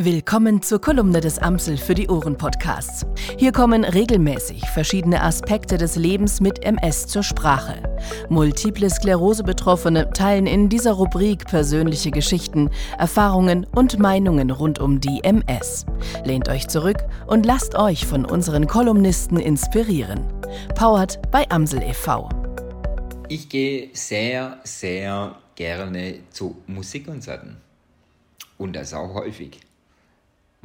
Willkommen zur Kolumne des Amsel für die Ohren Podcasts. Hier kommen regelmäßig verschiedene Aspekte des Lebens mit MS zur Sprache. Multiple Sklerose Betroffene teilen in dieser Rubrik persönliche Geschichten, Erfahrungen und Meinungen rund um die MS. Lehnt euch zurück und lasst euch von unseren Kolumnisten inspirieren. Powered bei Amsel e.V. Ich gehe sehr, sehr gerne zu Musikkonzerten. Und das auch häufig.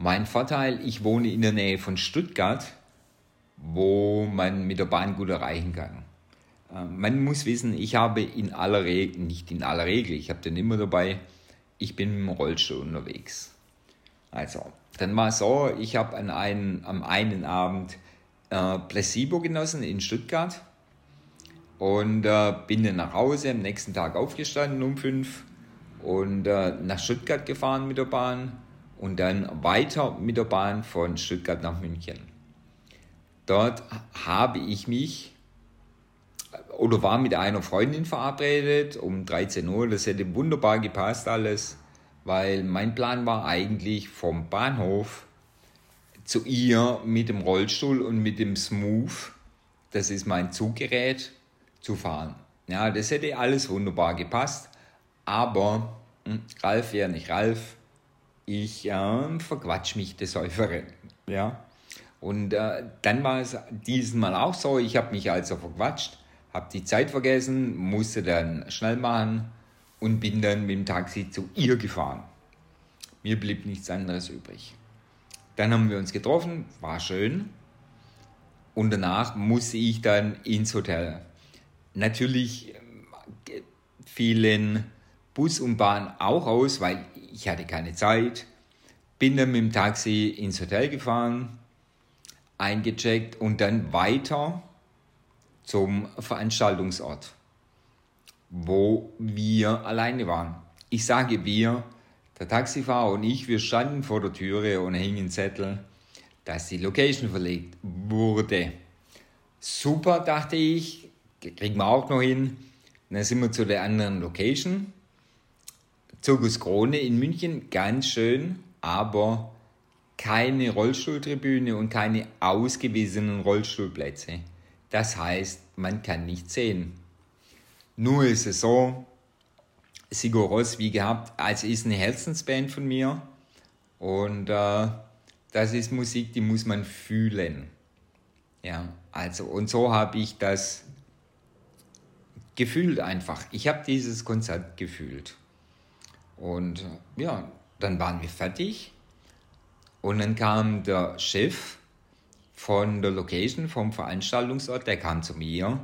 Mein Vorteil, ich wohne in der Nähe von Stuttgart, wo man mit der Bahn gut erreichen kann. Äh, man muss wissen, ich habe in aller Regel, nicht in aller Regel, ich habe den immer dabei, ich bin dem Rollstuhl unterwegs. Also, dann war es so, ich habe an einen, am einen Abend äh, Placebo genossen in Stuttgart und äh, bin dann nach Hause, am nächsten Tag aufgestanden um fünf und äh, nach Stuttgart gefahren mit der Bahn und dann weiter mit der Bahn von Stuttgart nach München. Dort habe ich mich oder war mit einer Freundin verabredet um 13 Uhr. Das hätte wunderbar gepasst alles, weil mein Plan war eigentlich vom Bahnhof zu ihr mit dem Rollstuhl und mit dem Smooth, das ist mein Zuggerät, zu fahren. Ja, das hätte alles wunderbar gepasst, aber hm, Ralf ja nicht Ralf, ich äh, verquatsch mich des Häuferen. Ja? Und äh, dann war es dieses Mal auch so, ich habe mich also verquatscht, habe die Zeit vergessen, musste dann schnell machen und bin dann mit dem Taxi zu ihr gefahren. Mir blieb nichts anderes übrig. Dann haben wir uns getroffen, war schön. Und danach musste ich dann ins Hotel. Natürlich äh, fielen Bus und Bahn auch aus, weil ich hatte keine Zeit. Bin dann mit dem Taxi ins Hotel gefahren, eingecheckt und dann weiter zum Veranstaltungsort, wo wir alleine waren. Ich sage wir, der Taxifahrer und ich, wir standen vor der Türe und hingen Zettel, dass die Location verlegt wurde. Super, dachte ich, kriegen wir auch noch hin. dann sind wir zu der anderen Location Zirkus Krone in München, ganz schön, aber keine Rollstuhltribüne und keine ausgewiesenen Rollstuhlplätze. Das heißt, man kann nicht sehen. Nur ist es so, Sigur Ross, wie gehabt, also ist eine Herzensband von mir und äh, das ist Musik, die muss man fühlen. Ja, also und so habe ich das gefühlt einfach. Ich habe dieses Konzert gefühlt. Und ja, dann waren wir fertig. Und dann kam der Chef von der Location, vom Veranstaltungsort, der kam zu mir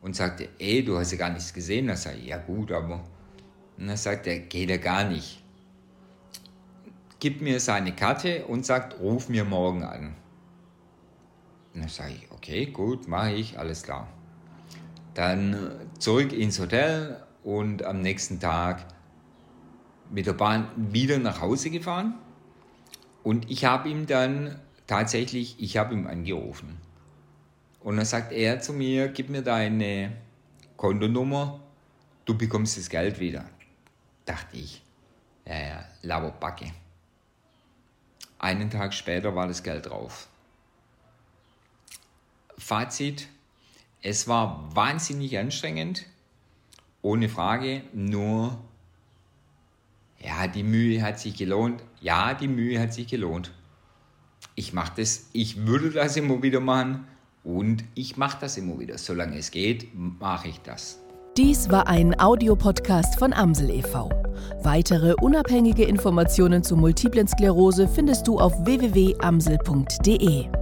und sagte, ey, du hast ja gar nichts gesehen. Da ich, ja gut, aber... Und dann sagt er, geht ja gar nicht. Gib mir seine Karte und sagt, ruf mir morgen an. Und dann sage ich, okay, gut, mache ich, alles klar. Dann zurück ins Hotel und am nächsten Tag mit der Bahn wieder nach Hause gefahren und ich habe ihm dann tatsächlich, ich habe ihm angerufen. Und dann sagt er zu mir, gib mir deine Kontonummer, du bekommst das Geld wieder. Dachte ich, ja, ja, Laberbacke. Einen Tag später war das Geld drauf. Fazit, es war wahnsinnig anstrengend, ohne Frage, nur ja, die Mühe hat sich gelohnt. Ja, die Mühe hat sich gelohnt. Ich mache das, ich würde das immer wieder machen und ich mache das immer wieder. Solange es geht, mache ich das. Dies war ein Audiopodcast von Amsel e.V. Weitere unabhängige Informationen zu multiplen Sklerose findest du auf www.amsel.de.